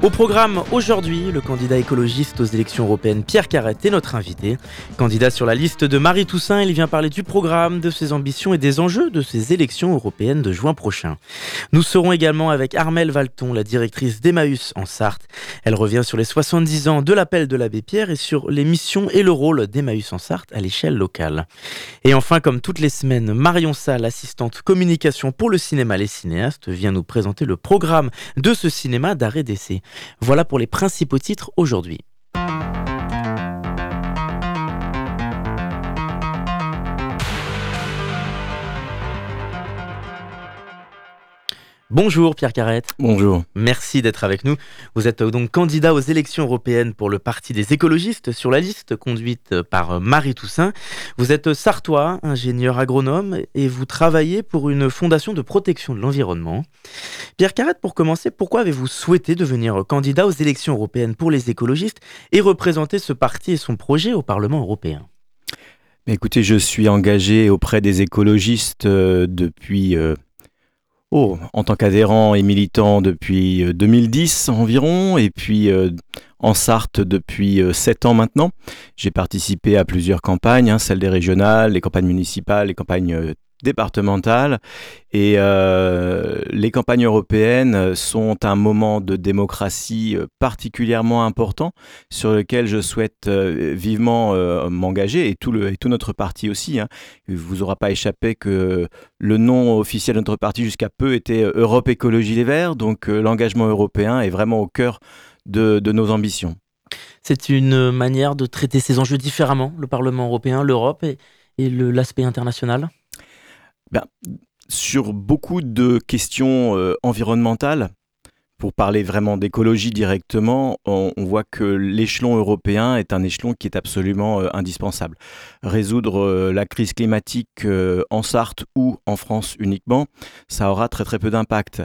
Au programme aujourd'hui, le candidat écologiste aux élections européennes Pierre Carrette est notre invité. Candidat sur la liste de Marie Toussaint, il vient parler du programme, de ses ambitions et des enjeux de ces élections européennes de juin prochain. Nous serons également avec Armelle Valton, la directrice d'Emmaüs en Sarthe. Elle revient sur les 70 ans de l'appel de l'abbé Pierre et sur les missions et le rôle d'Emmaüs en Sarthe à l'échelle locale. Et enfin, comme toutes les semaines, Marion Salle, assistante communication pour le cinéma Les Cinéastes, vient nous présenter le programme de ce cinéma d'arrêt d'essai. Voilà pour les principaux titres aujourd'hui. Bonjour Pierre Carrette. Bonjour. Merci d'être avec nous. Vous êtes donc candidat aux élections européennes pour le Parti des écologistes sur la liste conduite par Marie Toussaint. Vous êtes sartois, ingénieur agronome et vous travaillez pour une fondation de protection de l'environnement. Pierre Carrette, pour commencer, pourquoi avez-vous souhaité devenir candidat aux élections européennes pour les écologistes et représenter ce parti et son projet au Parlement européen? Écoutez, je suis engagé auprès des écologistes euh, depuis... Euh, Oh, en tant qu'adhérent et militant depuis 2010 euh, environ, et puis euh, en Sarthe depuis 7 euh, ans maintenant. J'ai participé à plusieurs campagnes, hein, celles des régionales, les campagnes municipales, les campagnes départementales. Et euh, les campagnes européennes sont un moment de démocratie euh, particulièrement important sur lequel je souhaite euh, vivement m'engager et tout, le, tout notre parti aussi. Hein. Il ne vous aura pas échappé que le nom officiel de notre parti jusqu'à peu était Europe Écologie Les Verts. Donc l'engagement européen est vraiment au cœur de, de nos ambitions. C'est une manière de traiter ces enjeux différemment, le Parlement européen, l'Europe et, et l'aspect international? Ben, sur beaucoup de questions euh, environnementales, pour parler vraiment d'écologie directement, on, voit que l'échelon européen est un échelon qui est absolument euh, indispensable. Résoudre euh, la crise climatique en Sarthe ou en France uniquement, ça aura très très peu d'impact.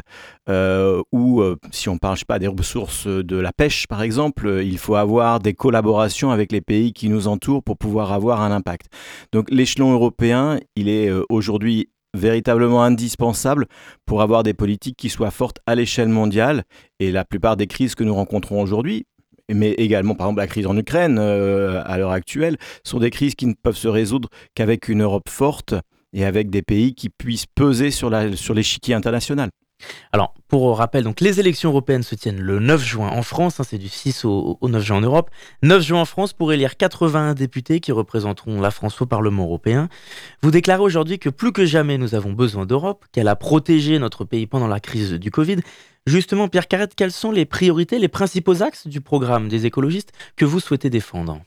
ou si on parle pas des ressources de la pêche par exemple, il faut avoir des collaborations avec les pays qui nous entourent pour pouvoir avoir un impact. Donc l'échelon européen, il est aujourd'hui véritablement indispensable pour avoir des politiques qui soient fortes à l'échelle mondiale. Et la plupart des crises que nous rencontrons aujourd'hui, mais également par exemple la crise en Ukraine euh, à l'heure actuelle, sont des crises qui ne peuvent se résoudre qu'avec une Europe forte et avec des pays qui puissent peser sur l'échiquier sur international. Alors, pour rappel, les élections européennes se tiennent le 9 juin en France, hein, c'est du 6 au, 9 juin en Europe. 9 juin en France pour élire 81 députés qui représenteront la France au Parlement européen. Vous déclarez aujourd'hui que plus que jamais nous avons besoin d'Europe, qu'elle a protégé notre pays pendant la crise du Covid. Justement, Pierre Carrette, quelles sont les priorités, les principaux axes du programme des écologistes que vous souhaitez défendre?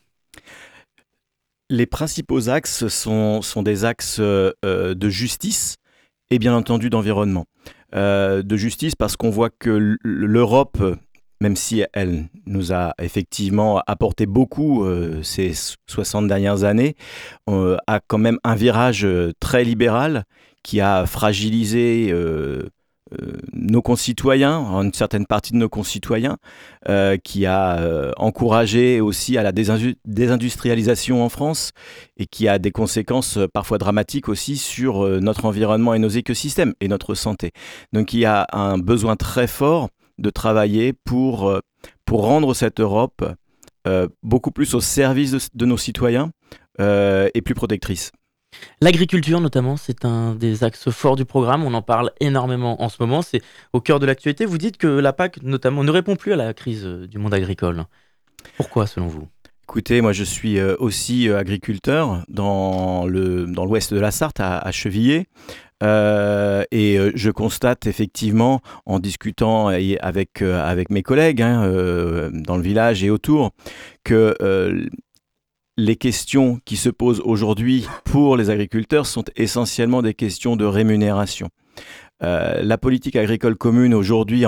Les principaux axes sont, des axes euh, de justice et bien entendu d'environnement. Euh, de justice parce qu'on voit que l'Europe, même si elle nous a effectivement apporté beaucoup euh, ces 60 dernières années, euh, a quand même un virage très libéral qui a fragilisé nos concitoyens, une certaine partie de nos concitoyens, euh, qui a euh, encouragé aussi à la désindustrialisation en France et qui a des conséquences parfois dramatiques aussi sur notre environnement et nos écosystèmes et notre santé. Donc il y a un besoin très fort de travailler pour, pour rendre cette Europe beaucoup plus au service de nos citoyens et plus protectrice. L'agriculture, notamment, c'est un des axes forts du programme. On en parle énormément en ce moment. C'est au cœur de l'actualité. Vous dites que la PAC, notamment, ne répond plus à la crise euh, du monde agricole. Pourquoi, selon vous? Écoutez, moi je suis euh, aussi euh, agriculteur dans le dans l'ouest de la Sarthe, à, Chevilliers. et je constate effectivement, en discutant avec, avec mes collègues hein, dans le village et autour, que les questions qui se posent aujourd'hui pour les agriculteurs sont essentiellement des questions de rémunération. Euh, la politique agricole commune aujourd'hui,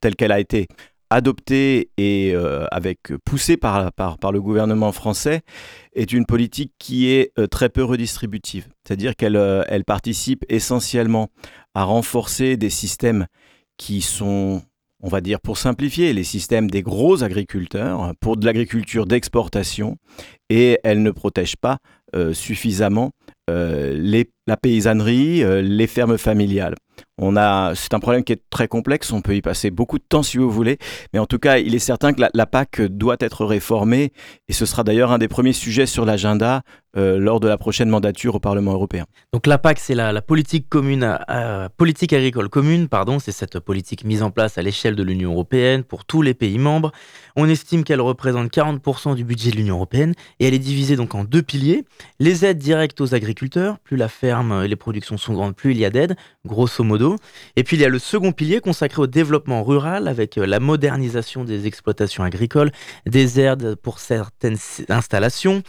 telle qu'elle a été adoptée et avec poussée par, le gouvernement français est une politique qui est très peu redistributive. C'est-à-dire qu'elle elle participe essentiellement à renforcer des systèmes qui sont on va dire pour simplifier, les systèmes des gros agriculteurs pour de l'agriculture d'exportation et elle ne protège pas suffisamment les, la paysannerie, les fermes familiales. On a, c'est un problème qui est très complexe, on peut y passer beaucoup de temps si vous voulez, mais en tout cas, il est certain que la, PAC doit être réformée, et ce sera d'ailleurs un des premiers sujets sur l'agenda euh, lors de la prochaine mandature au Parlement européen. Donc la PAC, c'est la, politique commune, politique agricole commune, pardon, c'est cette politique mise en place à l'échelle de l'Union européenne pour tous les pays membres. On estime qu'elle représente 40% du budget de l'Union européenne, et elle est divisée donc en deux piliers les aides directes aux agriculteurs. Plus la ferme et les productions sont grandes, plus il y a d'aides, grosso modo. Et puis il y a le second pilier consacré au développement rural avec euh, la modernisation des exploitations agricoles, des aides pour certaines installations.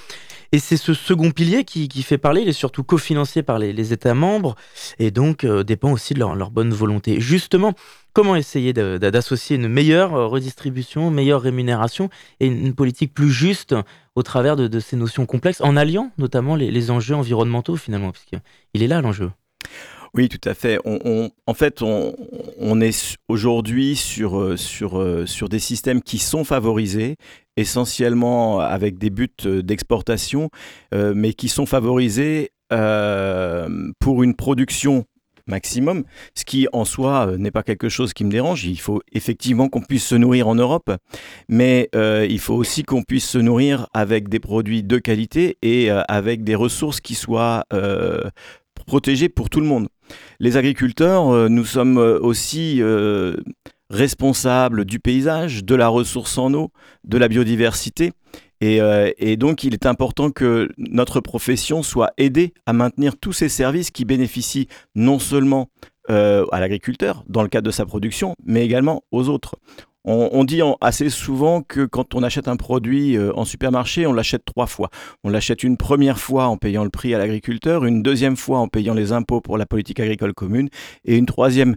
Et c'est ce second pilier qui, fait parler, il est surtout cofinancé par les, États membres et donc euh, dépend aussi de leur, bonne volonté. Justement, comment essayer d'associer une meilleure euh, redistribution, meilleure rémunération et une, politique plus juste au travers de, ces notions complexes, en alliant notamment les, les enjeux environnementaux finalement, puisqu'il est là l'enjeu. Oui, tout à fait. en fait, on, est aujourd'hui sur, euh, sur, euh, sur des systèmes qui sont favorisés, essentiellement avec des buts euh, d'exportation, mais qui sont favorisés pour une production maximum, ce qui en soi n'est pas quelque chose qui me dérange. Il faut effectivement qu'on puisse se nourrir en Europe, mais il faut aussi qu'on puisse se nourrir avec des produits de qualité et avec des ressources qui soient protégées pour tout le monde. Les agriculteurs, euh, nous sommes euh, aussi euh, responsables du paysage, de la ressource en eau, de la biodiversité. Et, donc, il est important que notre profession soit aidée à maintenir tous ces services qui bénéficient non seulement à l'agriculteur dans le cadre de sa production, mais également aux autres. On, dit assez souvent que quand on achète un produit euh, en supermarché, on l'achète trois fois. On l'achète une première fois en payant le prix à l'agriculteur, une deuxième fois en payant les impôts pour la politique agricole commune, et une troisième,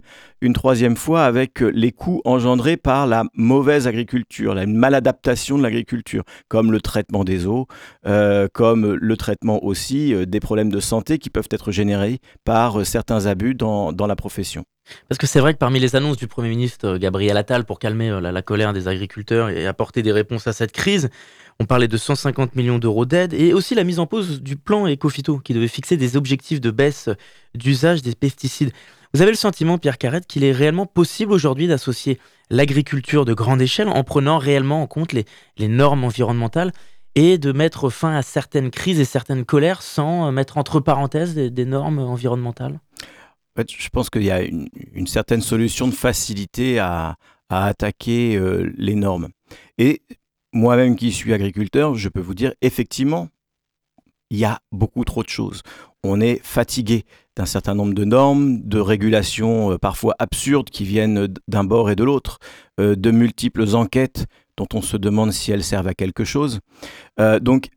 fois avec euh, les coûts engendrés par la mauvaise agriculture, la maladaptation de l'agriculture, comme le traitement des eaux, euh, comme le traitement aussi des problèmes de santé qui peuvent être générés par certains abus dans la profession. Parce que c'est vrai que parmi les annonces du Premier ministre euh, Gabriel Attal pour calmer euh, la, colère des agriculteurs et apporter des réponses à cette crise, on parlait de 150 millions d'euros d'aide et aussi la mise en pause du plan Ecofito qui devait fixer des objectifs de baisse d'usage des pesticides. Vous avez le sentiment, Pierre Carrette, qu'il est réellement possible aujourd'hui d'associer l'agriculture de grande échelle en prenant réellement en compte les, normes environnementales et de mettre fin à certaines crises et certaines colères sans euh, mettre entre parenthèses des normes environnementales? Je pense qu'il y a une, certaine solution de facilité à, attaquer euh, les normes. Et moi-même qui suis agriculteur, je peux vous dire, effectivement, il y a beaucoup trop de choses. On est fatigué d'un certain nombre de normes, de régulations euh, parfois absurdes qui viennent d'un bord et de l'autre, euh, de multiples enquêtes dont on se demande si elles servent à quelque chose. Donc,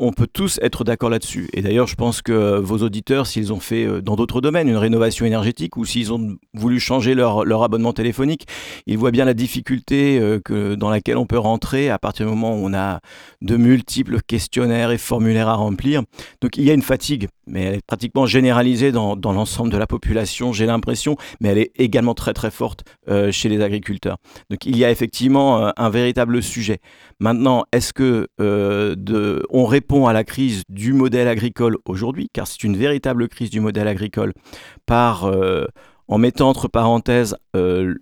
on peut tous être d'accord là-dessus. Et d'ailleurs, je pense que vos auditeurs, s'ils ont fait euh, dans d'autres domaines une rénovation énergétique ou s'ils ont voulu changer leur, abonnement téléphonique, ils voient bien la difficulté euh, dans laquelle on peut rentrer à partir du moment où on a de multiples questionnaires et formulaires à remplir. Donc il y a une fatigue, mais elle est pratiquement généralisée dans, l'ensemble de la population, j'ai l'impression, mais elle est également très très forte euh, chez les agriculteurs. Donc il y a effectivement un véritable sujet. Maintenant, est-ce que de, on répond à la crise du modèle agricole aujourd'hui, car c'est une véritable crise du modèle agricole, par, euh, en mettant entre parenthèses euh,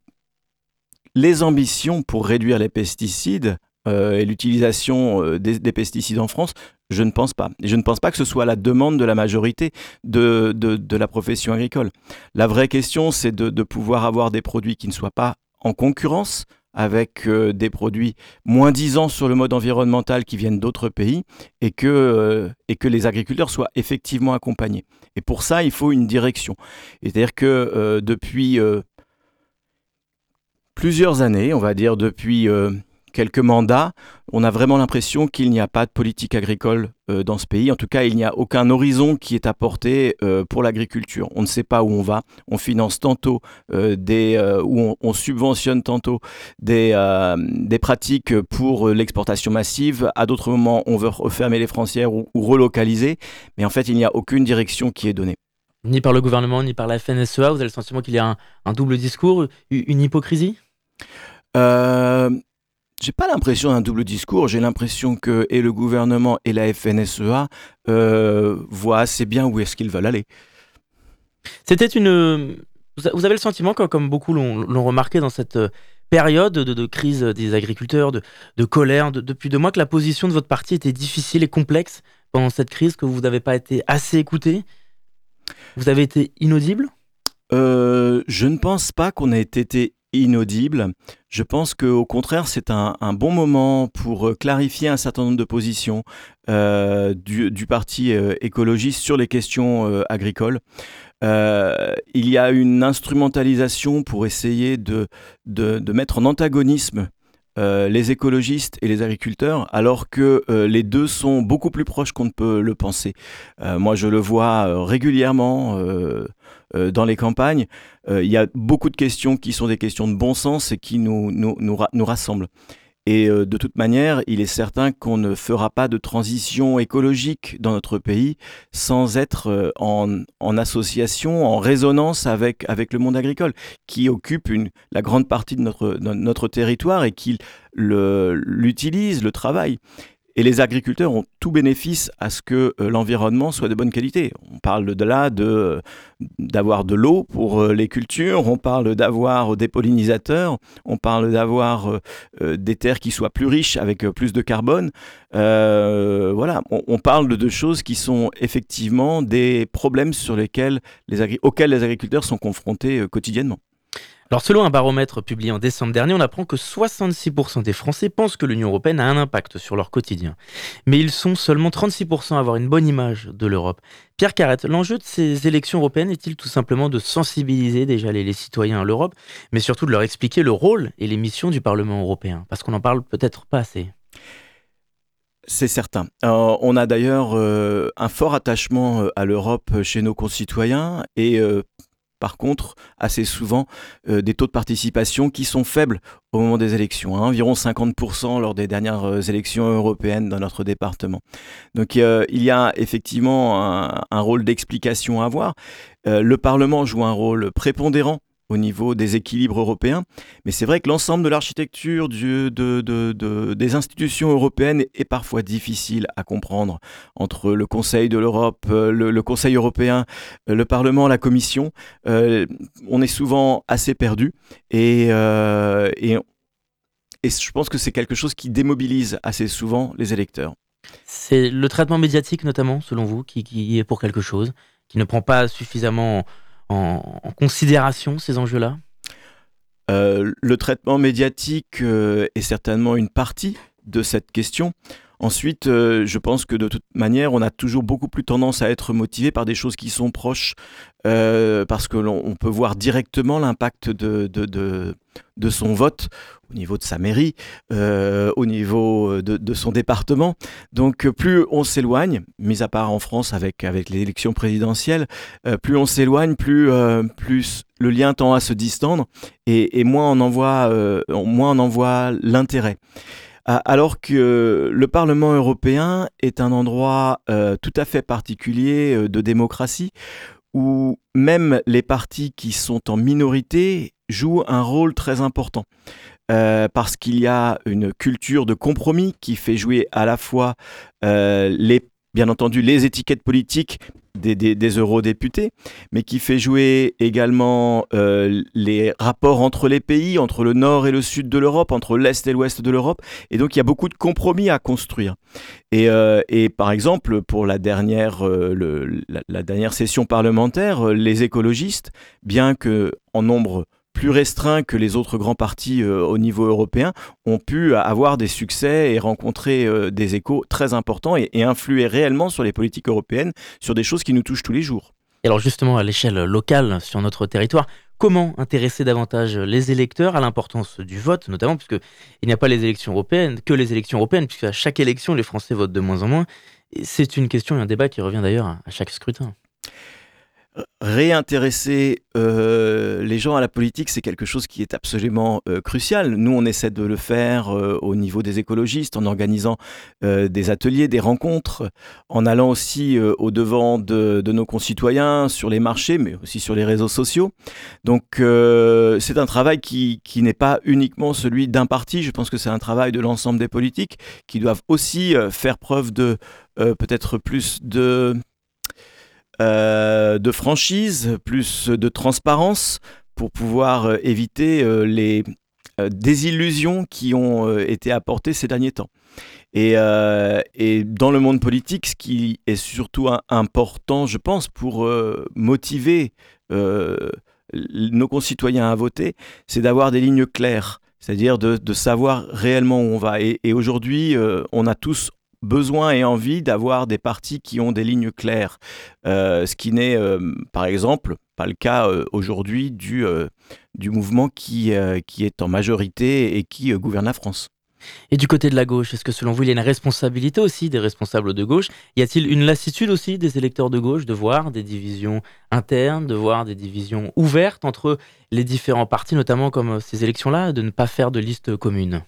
les ambitions pour réduire les pesticides euh, et l'utilisation des, pesticides en France, je ne pense pas. Et je ne pense pas que ce soit la demande de la majorité de, de, la profession agricole. La vraie question, c'est de pouvoir avoir des produits qui ne soient pas en concurrence avec euh, des produits moins disants sur le mode environnemental qui viennent d'autres pays et que, euh, et que les agriculteurs soient effectivement accompagnés. Et pour ça, il faut une direction. C'est-à-dire que euh, depuis plusieurs années, on va dire depuis quelques mandats, on a vraiment l'impression qu'il n'y a pas de politique agricole euh, dans ce pays. En tout cas, il n'y a aucun horizon qui est apporté euh, pour l'agriculture. On ne sait pas où on va. On finance tantôt euh, des, ou on, subventionne tantôt des, des pratiques pour l'exportation massive. À d'autres moments, on veut refermer les frontières ou, relocaliser. Mais en fait, il n'y a aucune direction qui est donnée. Ni par le gouvernement, ni par la FNSEA, vous avez le sentiment qu'il y a un, un double discours, une hypocrisie? Euh, j'ai pas l'impression d'un double discours. J'ai l'impression que et le gouvernement et la FNSEA euh, voient assez bien où est-ce qu'ils veulent aller. C'était une. Vous avez le sentiment, comme beaucoup l'ont remarqué dans cette période de, crise des agriculteurs, de, colère depuis deux mois, que la position de votre parti était difficile et complexe pendant cette crise, que vous n'avez pas été assez écouté? Vous avez été inaudible? Euh, Je ne pense pas qu'on ait été inaudible. Je pense qu'au contraire, c'est un, bon moment pour euh, clarifier un certain nombre de positions euh, du, Parti euh, écologiste sur les questions agricoles. il y a une instrumentalisation pour essayer de, de, mettre en antagonisme les écologistes et les agriculteurs, alors que les deux sont beaucoup plus proches qu'on ne peut le penser. moi, je le vois régulièrement euh, dans les campagnes, euh, il y a beaucoup de questions qui sont des questions de bon sens et qui nous, nous, nous, rassemblent. Et euh, de toute manière, il est certain qu'on ne fera pas de transition écologique dans notre pays sans être en, en, association, en résonance avec, le monde agricole, qui occupe la grande partie de notre, de notre territoire et qui l'utilise, le, le travaille. Et les agriculteurs ont tout bénéfice à ce que euh, l'environnement soit de bonne qualité. On parle de là d'avoir de l'eau pour euh, les cultures, on parle d'avoir des pollinisateurs, on parle d'avoir euh, des terres qui soient plus riches avec plus de carbone. voilà, on, parle de, choses qui sont effectivement des problèmes auxquels les agriculteurs sont confrontés quotidiennement. Alors selon un baromètre publié en décembre dernier, on apprend que 66% des Français pensent que l'Union européenne a un impact sur leur quotidien. Mais ils sont seulement 36% à avoir une bonne image de l'Europe. Pierre Carrette, l'enjeu de ces élections européennes est-il tout simplement de sensibiliser déjà les, citoyens à l'Europe, mais surtout de leur expliquer le rôle et les missions du Parlement européen? Parce qu'on n'en parle peut-être pas assez. C'est certain. Euh, on a d'ailleurs euh, un fort attachement euh, à l'Europe chez nos concitoyens et par contre assez souvent euh, des taux de participation qui sont faibles au moment des élections, hein, environ 50% lors des dernières euh, élections européennes dans notre département. Donc euh, il y a effectivement un, rôle d'explication à avoir. le Parlement joue un rôle prépondérant au niveau des équilibres européens. Mais c'est vrai que l'ensemble de l'architecture de, de, des institutions européennes est parfois difficile à comprendre entre le Conseil de l'Europe, euh, le, Conseil européen, euh, le Parlement, la Commission. Euh, on est souvent assez perdu et, je pense que c'est quelque chose qui démobilise assez souvent les électeurs. C'est le traitement médiatique notamment, selon vous, qui est pour quelque chose, qui ne prend pas suffisamment en, considération ces enjeux-là euh, Le traitement médiatique euh, est certainement une partie de cette question. Ensuite, euh, je pense que de toute manière, on a toujours beaucoup plus tendance à être motivé par des choses qui sont proches, parce que l'on peut voir directement l'impact de, de, de, son vote au niveau de sa mairie, euh, au niveau de, son département. Donc plus on s'éloigne, mis à part en France avec, avec l'élection présidentielle, euh, plus on s'éloigne, plus, euh, plus le lien tend à se distendre et, moins on en voit, moins on en voit l'intérêt. Alors que le Parlement européen est un endroit tout à fait particulier de démocratie où même les partis qui sont en minorité jouent un rôle très important. Euh, parce qu'il y a une culture de compromis qui fait jouer à la fois euh, les, bien entendu les étiquettes politiques des, eurodéputés, mais qui fait jouer également euh, les rapports entre les pays, entre le nord et le sud de l'Europe, entre l'est et l'ouest de l'Europe. Et donc il y a beaucoup de compromis à construire. Et, et par exemple, pour la dernière, le, la, dernière session parlementaire, les écologistes, bien que en nombre plus restreints que les autres grands partis euh, au niveau européen, ont pu avoir des succès et rencontrer euh, des échos très importants et, influer réellement sur les politiques européennes, sur des choses qui nous touchent tous les jours. Et alors justement, à l'échelle locale, sur notre territoire, comment intéresser davantage les électeurs à l'importance du vote, notamment puisque il n'y a pas les élections européennes, que les élections européennes, puisque à chaque élection, les Français votent de moins en moins. C'est une question et un débat qui revient d'ailleurs à chaque scrutin réintéresser euh, les gens à la politique, c'est quelque chose qui est absolument euh, crucial. Nous, on essaie de le faire euh, au niveau des écologistes, en organisant des ateliers, des rencontres, en allant aussi au devant de, nos concitoyens sur les marchés, mais aussi sur les réseaux sociaux. Donc, c'est un travail qui, qui n'est pas uniquement celui d'un parti. Je pense que c'est un travail de l'ensemble des politiques qui doivent aussi faire preuve de peut-être plus de euh, de franchise, plus de transparence pour pouvoir euh, éviter euh, les désillusions qui ont été apportées ces derniers temps. Et, dans le monde politique, ce qui est surtout important, je pense, pour motiver nos concitoyens à voter, c'est d'avoir des lignes claires, c'est-à-dire de, savoir réellement où on va. Et, et aujourd'hui, on a tous besoin et envie d'avoir des partis qui ont des lignes claires, euh, ce qui n'est euh, par exemple pas le cas euh, aujourd'hui du, du mouvement qui, qui est en majorité et qui gouverne la France. Et du côté de la gauche, est-ce que selon vous, il y a une responsabilité aussi des responsables de gauche? Y a-t-il une lassitude aussi des électeurs de gauche de voir des divisions internes, de voir des divisions ouvertes entre les différents partis, notamment comme ces élections-là, de ne pas faire de liste commune?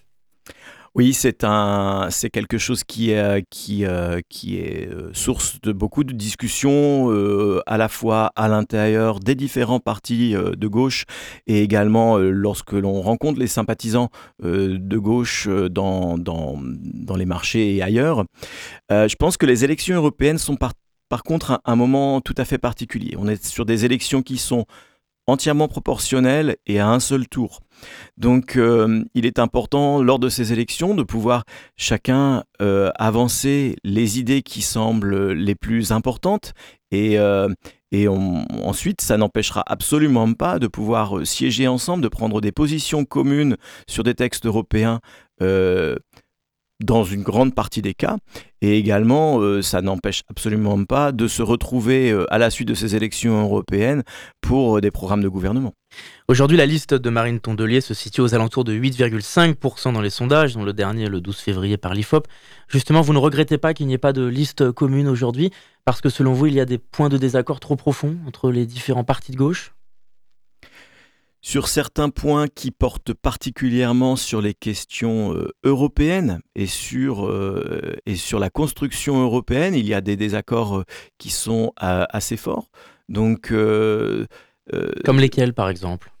Oui, c'est un, c'est quelque chose qui est, qui, euh, qui est euh, source de beaucoup de discussions, euh, à la fois à l'intérieur des différents partis de gauche et également lorsque l'on rencontre les sympathisants de gauche dans, dans, dans, les marchés et ailleurs. je pense que les élections européennes sont par, par contre un moment tout à fait particulier. On est sur des élections qui sont entièrement proportionnelles et à un seul tour. Donc euh, il est important lors de ces élections de pouvoir chacun euh, avancer les idées qui semblent les plus importantes et, euh, et ensuite ça n'empêchera absolument pas de pouvoir siéger ensemble, de prendre des positions communes sur des textes européens dans une grande partie des cas. Et également, euh, ça n'empêche absolument pas de se retrouver euh, à la suite de ces élections européennes pour euh, des programmes de gouvernement. Aujourd'hui, la liste de Marine Tondelier se situe aux alentours de 8,5% dans les sondages, dont le dernier le 12 février par l'IFOP. Justement, vous ne regrettez pas qu'il n'y ait pas de liste commune aujourd'hui, parce que selon vous, il y a des points de désaccord trop profonds entre les différents partis de gauche? Sur certains points qui portent particulièrement sur les questions euh, européennes et sur, euh, et sur la construction européenne, il y a des désaccords euh, qui sont assez forts. Donc, Comme lesquels, par exemple?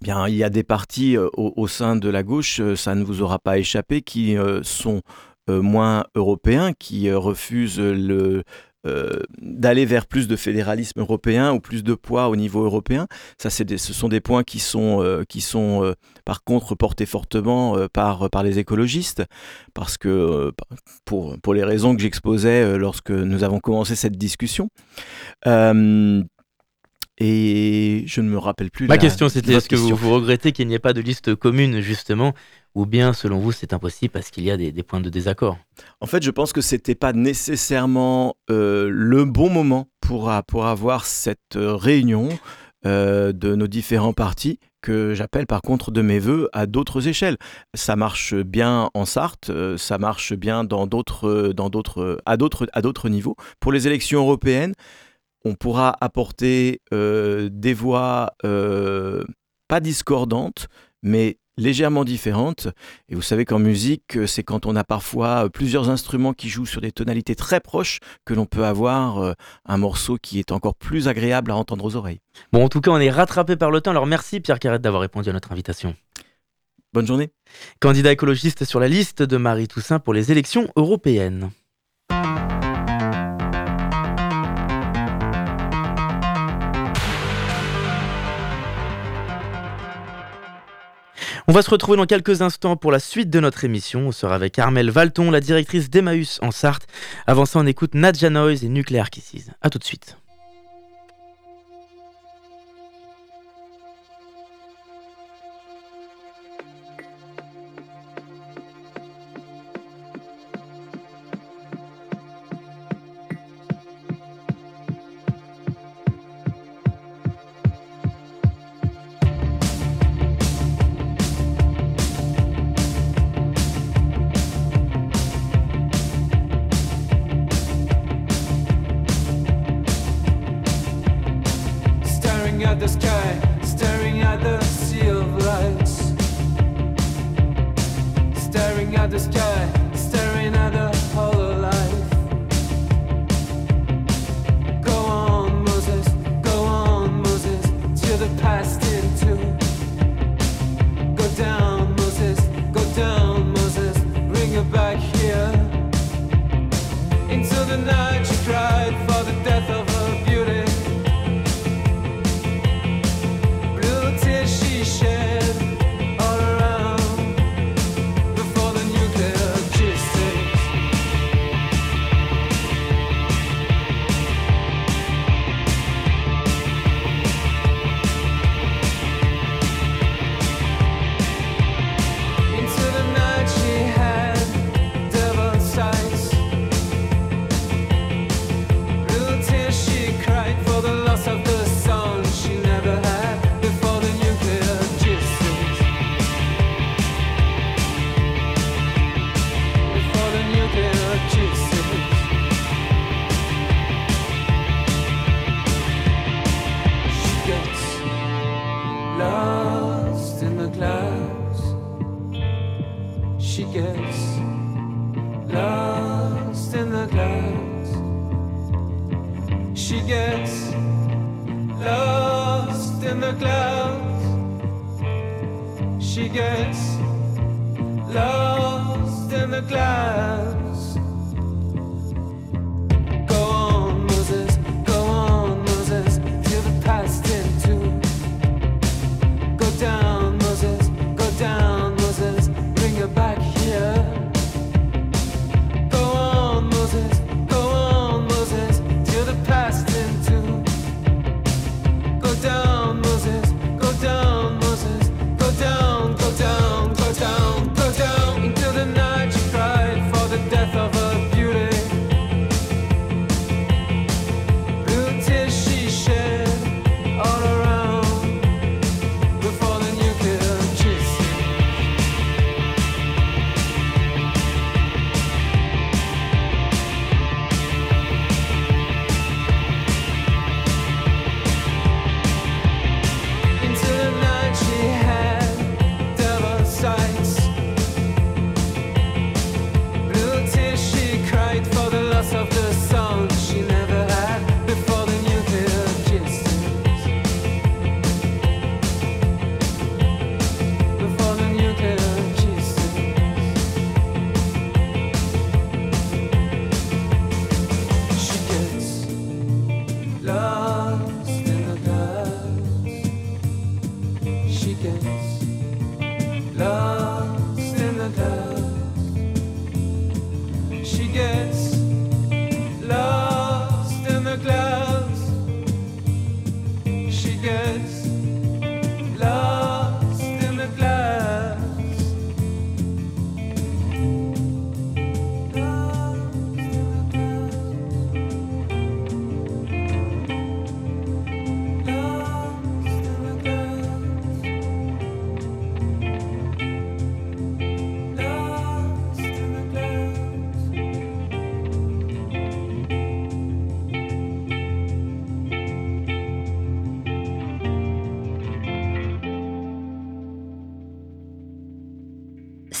Bien, il y a des partis au, sein de la gauche, ça ne vous aura pas échappé, qui sont moins européens, qui refusent le, euh, d'aller vers plus de fédéralisme européen ou plus de poids au niveau européen. Ça, ce sont des points qui sont, euh, qui sont euh, par contre portés fortement par, par les écologistes, parce que pour, pour les raisons que j'exposais lorsque nous avons commencé cette discussion. Et je ne me rappelle plus. Ma question, c'était est-ce que vous, vous regrettez qu'il n'y ait pas de liste commune, justement, ou bien selon vous c'est impossible parce qu'il y a des, points de désaccord? En fait, je pense que c'était pas nécessairement euh, le bon moment pour, pour avoir cette euh, réunion euh, de nos différents partis que j'appelle par contre de mes voeux à d'autres échelles. Ça marche bien en Sarthe, ça marche bien dans d'autres, dans d'autres, à d'autres, à d'autres niveaux. Pour les élections européennes, on pourra apporter des voix pas discordantes, mais légèrement différente. Et vous savez qu'en musique, euh, c'est quand on a parfois euh, plusieurs instruments qui jouent sur des tonalités très proches que l'on peut avoir euh, un morceau qui est encore plus agréable à entendre aux oreilles. Bon, en tout cas, on est rattrapé par le temps. Alors merci Pierre Carrette d'avoir répondu à notre invitation. Bonne journée. Candidat écologiste sur la liste de Marie Toussaint pour les élections européennes. On va se retrouver dans quelques instants pour la suite de notre émission. On sera avec Armel Valton, la directrice d'Emmaüs en Sarthe. Avant ça, on écoute Nadja Noise et Nuclear Kisses. A tout de suite.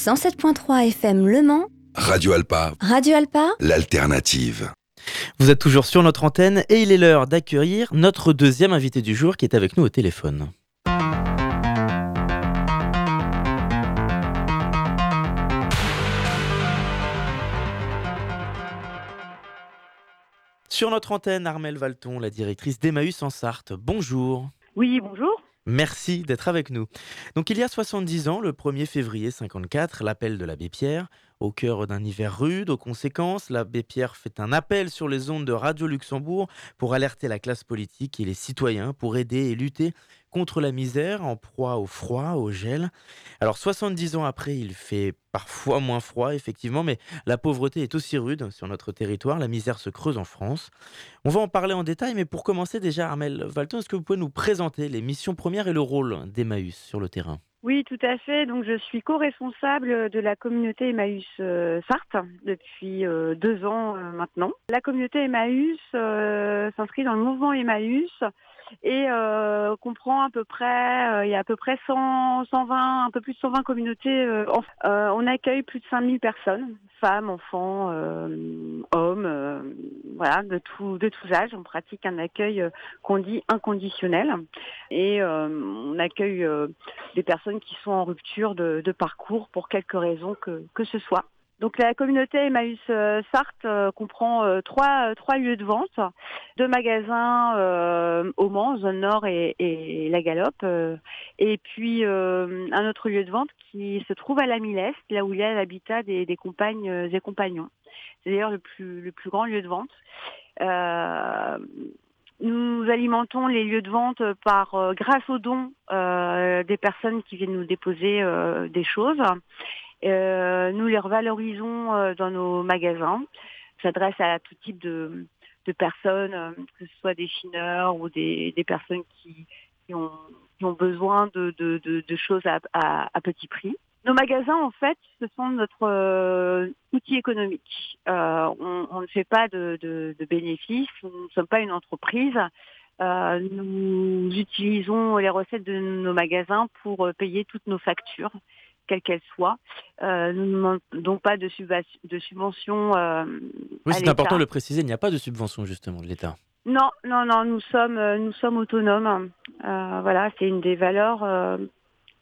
107.3 FM Le Mans. Radio Alpa. Radio Alpa. L'alternative. Vous êtes toujours sur notre antenne et il est l'heure d'accueillir notre deuxième invité du jour qui est avec nous au téléphone. Sur notre antenne, Armelle Valton, la directrice d'Emmaüs en Sarthe. Bonjour. Oui, bonjour. Merci d'être avec nous. Donc il y a 70 ans, le 1er février 54, l'appel de l'abbé Pierre, au cœur d'un hiver rude, aux conséquences, l'abbé Pierre fait un appel sur les ondes de Radio Luxembourg pour alerter la classe politique et les citoyens pour aider et lutter contre la misère, en proie au froid, au gel. Alors 70 ans après, il fait parfois moins froid, effectivement, mais la pauvreté est aussi rude sur notre territoire, la misère se creuse en France. On va en parler en détail, mais pour commencer déjà, Armel Valton, est-ce que vous pouvez nous présenter les missions premières et le rôle d'Emmaüs sur le terrain? Oui, tout à fait. Donc, je suis co-responsable de la communauté Emmaüs euh, Sarthe depuis euh, deux ans euh, maintenant. La communauté Emmaüs s'inscrit dans le mouvement Emmaüs et euh, comprend à peu près, euh, il y a à peu près 100, 120, un peu plus de 120 communautés. Euh, on accueille plus de 5000 personnes, femmes, enfants, hommes, voilà, de tout, de tous âges. On pratique un accueil qu'on dit inconditionnel et on accueille des personnes qui sont en rupture de, de parcours pour quelque raison que, que ce soit. Donc la communauté Emmaüs euh, Sarthe euh, comprend euh, trois, trois lieux de vente, deux magasins au Mans, zone nord et, la Galope, et puis un autre lieu de vente qui se trouve à la Mileste, là où il y a l'habitat des, des compagnes et compagnons. C'est d'ailleurs le plus, le plus grand lieu de vente. nous alimentons les lieux de vente par grâce aux dons des personnes qui viennent nous déposer des choses. Euh, nous les revalorisons euh, dans nos magasins. S'adresse à tout type de, de personnes, euh, que ce soit des chineurs ou des, des personnes qui, qui, ont, qui, ont, besoin de, de, de choses à, à, à, petit prix. Nos magasins, en fait, ce sont notre euh, outil économique. Euh, on, on, ne fait pas de, de, de, bénéfices, nous ne sommes pas une entreprise. Euh, nous utilisons les recettes de nos magasins pour payer toutes nos factures quelle qu'elle soit. Euh, nous ne demandons pas de, de subvention. Euh, oui, c'est important de le préciser, il n'y a pas de subvention justement de l'État. Non, non, non, nous sommes, euh, nous sommes autonomes. Euh, voilà, c'est une des valeurs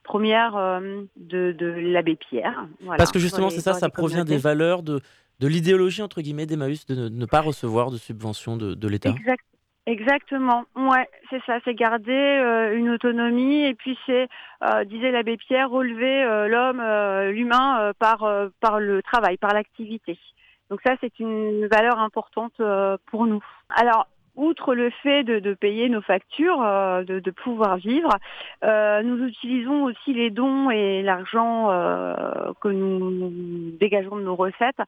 premières de, de l'abbé Pierre. Voilà, Parce que justement, c'est ça, ça provient des valeurs de, de l'idéologie, entre guillemets, d'Emmaüs, de ne, ne, pas recevoir de subvention de, de l'État. Exact, Exactement, ouais, c'est ça, c'est garder euh, une autonomie et puis c'est, euh, disait l'abbé Pierre, relever euh, l'homme, euh, l'humain euh, par par le travail, par l'activité. Donc ça, c'est une valeur importante pour nous. Alors, outre le fait de, de payer nos factures, de, de, pouvoir vivre, nous utilisons aussi les dons et l'argent que nous dégageons de nos recettes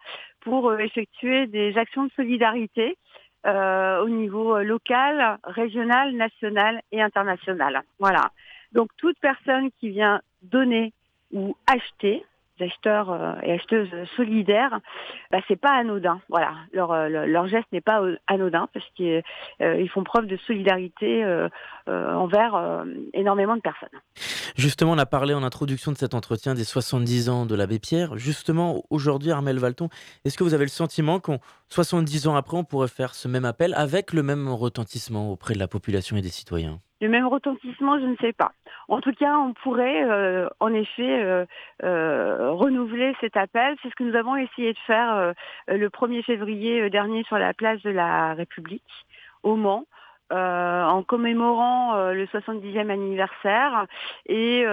pour effectuer des actions de solidarité euh, au niveau local, régional, national et international. Voilà. Donc toute personne qui vient donner ou acheter, acheteurs euh, et acheteuses solidaires, bah, c'est pas anodin. Voilà, leur, euh, geste n'est pas anodin parce qu'ils euh, font preuve de solidarité euh, euh envers énormément de personnes. Justement, on a parlé en introduction de cet entretien des 70 ans de l'abbé Pierre. Justement, aujourd'hui, Armel Valton, est-ce que vous avez le sentiment qu'en 70 ans après, on pourrait faire ce même appel avec le même retentissement auprès de la population et des citoyens? Le même retentissement, je ne sais pas. En tout cas, on pourrait euh, en effet euh, euh, renouveler cet appel. C'est ce que nous avons essayé de faire euh, le 1er février dernier sur la place de la République, au Mans. en commémorant le 70e anniversaire et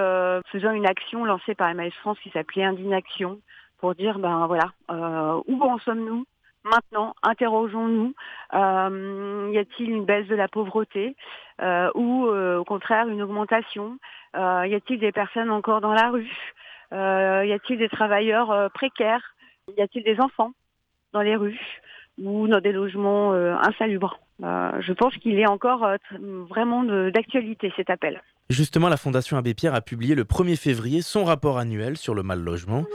faisant une action lancée par MS France qui s'appelait Indignation pour dire ben voilà où en sommes-nous maintenant Interrogeons-nous. Euh, y a-t-il une baisse de la pauvreté euh, ou euh, au contraire une augmentation? Y a-t-il des personnes encore dans la rue? Y a-t-il des travailleurs précaires? Y a-t-il des enfants dans les rues ou dans des logements insalubres? Je pense qu'il est encore vraiment d'actualité cet appel. Justement, la Fondation Abbé Pierre a publié le 1er février son rapport annuel sur le mal logement. Mmh.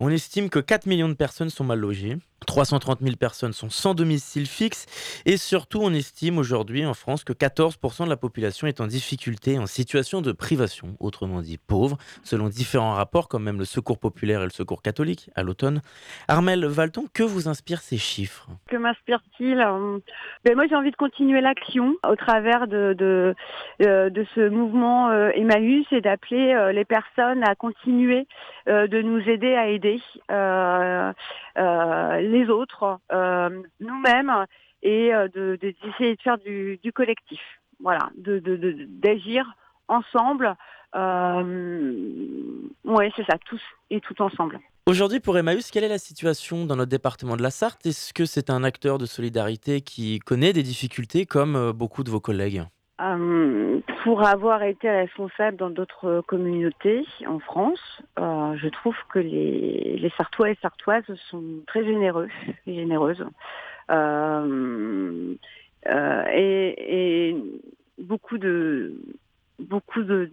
On estime que 4 millions de personnes sont mal logées. 330 000 personnes sont sans domicile fixe. Et surtout on estime aujourd'hui en France que 14% de la population est en difficulté, en situation de privation, autrement dit pauvre, selon différents rapports comme même le Secours populaire et le Secours catholique à l'automne. Armel Valton, que vous inspirent ces chiffres? Que m'inspire-t-il? Ben Moi j'ai envie de continuer l'action au travers de, de, euh, ce mouvement euh, Emmaüs et d'appeler euh, les personnes à continuer de nous aider à aider les autres, euh, nous-mêmes, et euh, de, d'essayer de, de, faire du, collectif. Voilà, de, d'agir ensemble. Euh, ouais, c'est ça, tous et tout ensemble. Aujourd'hui, pour Emmaüs, quelle est la situation dans notre département de la Sarthe? Est-ce que c'est un acteur de solidarité qui connaît des difficultés comme euh, beaucoup de vos collègues? Euh, pour avoir été responsable dans d'autres communautés en France, euh, je trouve que les, Sartois et Sartoises sont très généreux et généreuses. Euh, et, beaucoup de beaucoup de,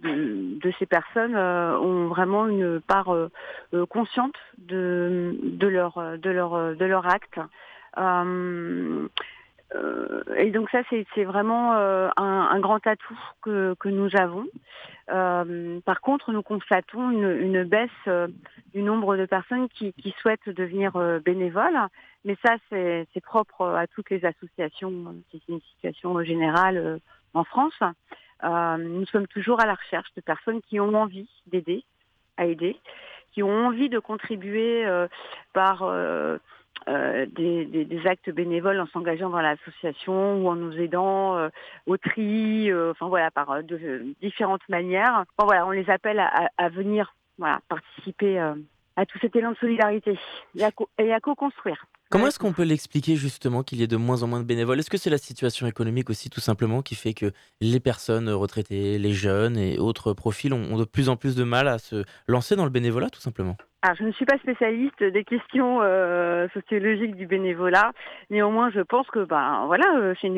ces personnes ont vraiment une part consciente de leur de leur de leur acte. Euh, et donc ça, c'est vraiment euh, un, un, grand atout que, que nous avons. Euh, par contre, nous constatons une, une baisse euh, du nombre de personnes qui, qui souhaitent devenir euh, bénévoles. Mais ça, c'est propre à toutes les associations. C'est une situation générale en France. nous sommes toujours à la recherche de personnes qui ont envie d'aider, à aider, qui ont envie de contribuer par des, actes bénévoles en s'engageant dans l'association ou en nous aidant au tri, enfin voilà, par de, différentes manières. voilà, on les appelle à, venir voilà, participer à tout cet élan de solidarité et à co-construire. Comment est-ce qu'on peut l'expliquer justement qu'il y ait de moins en moins de bénévoles? Est-ce que c'est la situation économique aussi tout simplement qui fait que les personnes retraitées, les jeunes et autres profils ont, de plus en plus de mal à se lancer dans le bénévolat tout simplement? Alors, je ne suis pas spécialiste des questions euh, sociologiques du bénévolat. Néanmoins, je pense que ben voilà, euh, c'est une,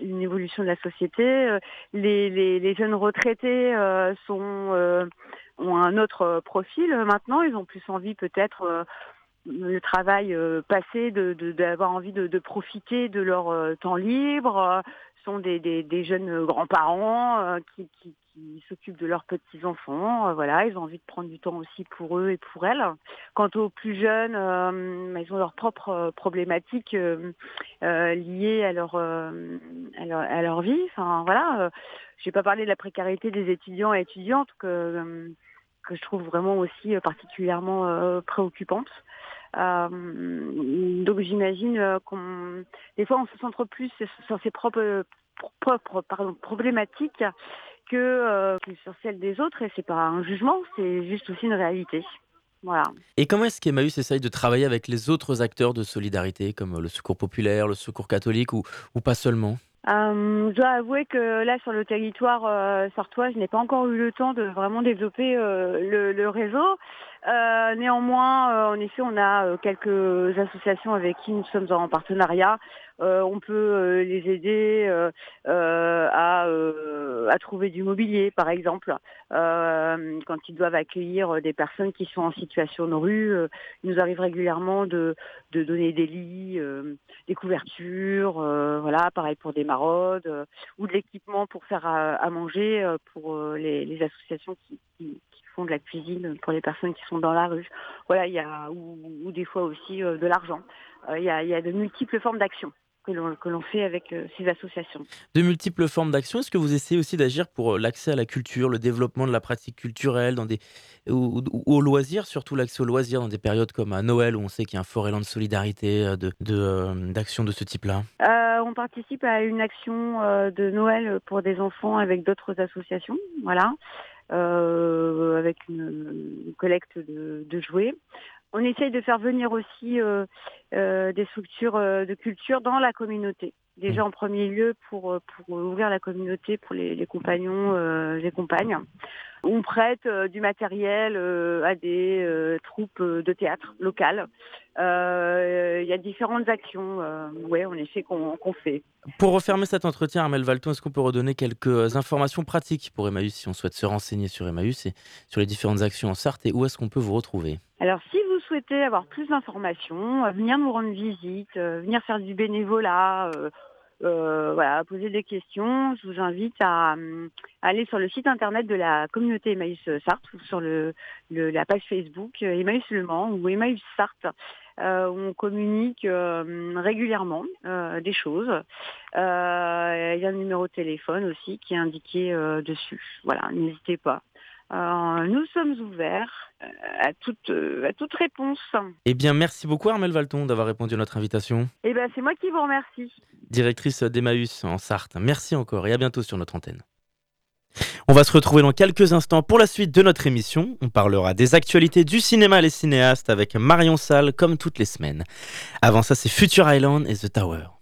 une, évolution de la société. Euh, les, les, les jeunes retraités sont ont un autre profil maintenant. Ils ont plus envie peut-être le travail euh, passé, d'avoir de, envie de, profiter de leur euh, temps libre, euh, sont des, des, jeunes grands-parents qui, qui, s'occupent de leurs petits-enfants. voilà, ils ont envie de prendre du temps aussi pour eux et pour elles. Quant aux plus jeunes, bah, ils ont leurs propres problématiques liées à leur, à leur, vie. Enfin voilà, je vais pas parler de la précarité des étudiants et étudiantes que que je trouve vraiment aussi particulièrement préoccupante. Euh, donc j'imagine euh, qu'on, des fois, on se centre plus sur ses propres, propres pardon, problématiques que, euh, sur celles des autres. Et c'est pas un jugement, c'est juste aussi une réalité. Voilà. Et comment est-ce qu'Emmaüs essaye de travailler avec les autres acteurs de solidarité, comme le Secours populaire, le Secours catholique, ou, ou pas seulement? Je dois avouer que là, sur le territoire euh, sartois, je n'ai pas encore eu le temps de vraiment développer le, le, réseau. Euh, néanmoins, euh, en effet, on a euh, quelques associations avec qui nous sommes en partenariat. On peut les aider à, à, trouver du mobilier, par exemple, quand ils doivent accueillir des personnes qui sont en situation de rue. il nous arrive régulièrement de, donner des lits, des couvertures, voilà, pareil pour des maraudes, ou de l'équipement pour faire à, manger pour les, associations qui, qui de la cuisine pour les personnes qui sont dans la rue. Voilà, il y a ou, des fois aussi euh, de l'argent. Euh, il y, a, de multiples formes d'action que l'on fait avec euh, ces associations. De multiples formes d'action. Est-ce que vous essayez aussi d'agir pour l'accès à la culture, le développement de la pratique culturelle, dans des, ou, au loisir, surtout l'accès aux loisirs dans des périodes comme à Noël où on sait qu'il y a un fort élan de solidarité, d'actions de, de, ce type-là? On participe à une action de Noël pour des enfants avec d'autres associations. Voilà. Euh, avec une, collecte de, jouets. On essaye de faire venir aussi euh, euh, des structures de culture dans la communauté. Déjà mmh. en premier lieu pour, pour ouvrir la communauté pour les, les compagnons, les compagnes. On prête euh, du matériel euh, à des euh, troupes de théâtre locales. Il y a différentes actions, ouais, en effet, qu'on fait. Pour refermer cet entretien, Armel Valton, est-ce qu'on peut redonner quelques informations pratiques pour Emmaüs si on souhaite se renseigner sur Emmaüs et sur les différentes actions en Sarthe et où est-ce qu'on peut vous retrouver? Alors, si vous souhaitez avoir plus d'informations, venir nous rendre visite, venir faire du bénévolat, euh, voilà, poser des questions. Je vous invite à, aller sur le site internet de la communauté Emmaüs Sarthe ou sur la page Facebook euh, Emmaüs Le Mans ou Emmaüs Sarthe. Euh, où on communique régulièrement des choses. Il y a un numéro de téléphone aussi qui est indiqué dessus. Voilà, n'hésitez pas. Nous sommes ouverts à toute, à toute réponse. Eh bien, merci beaucoup Armel Valton d'avoir répondu à notre invitation. Eh bien, c'est moi qui vous remercie directrice d'Emmaüs en Sarthe. Merci encore et à bientôt sur notre antenne. On va se retrouver dans quelques instants pour la suite de notre émission. On parlera des actualités du cinéma et les cinéastes avec Marion Salle comme toutes les semaines. Avant ça, c'est Future Island et The tower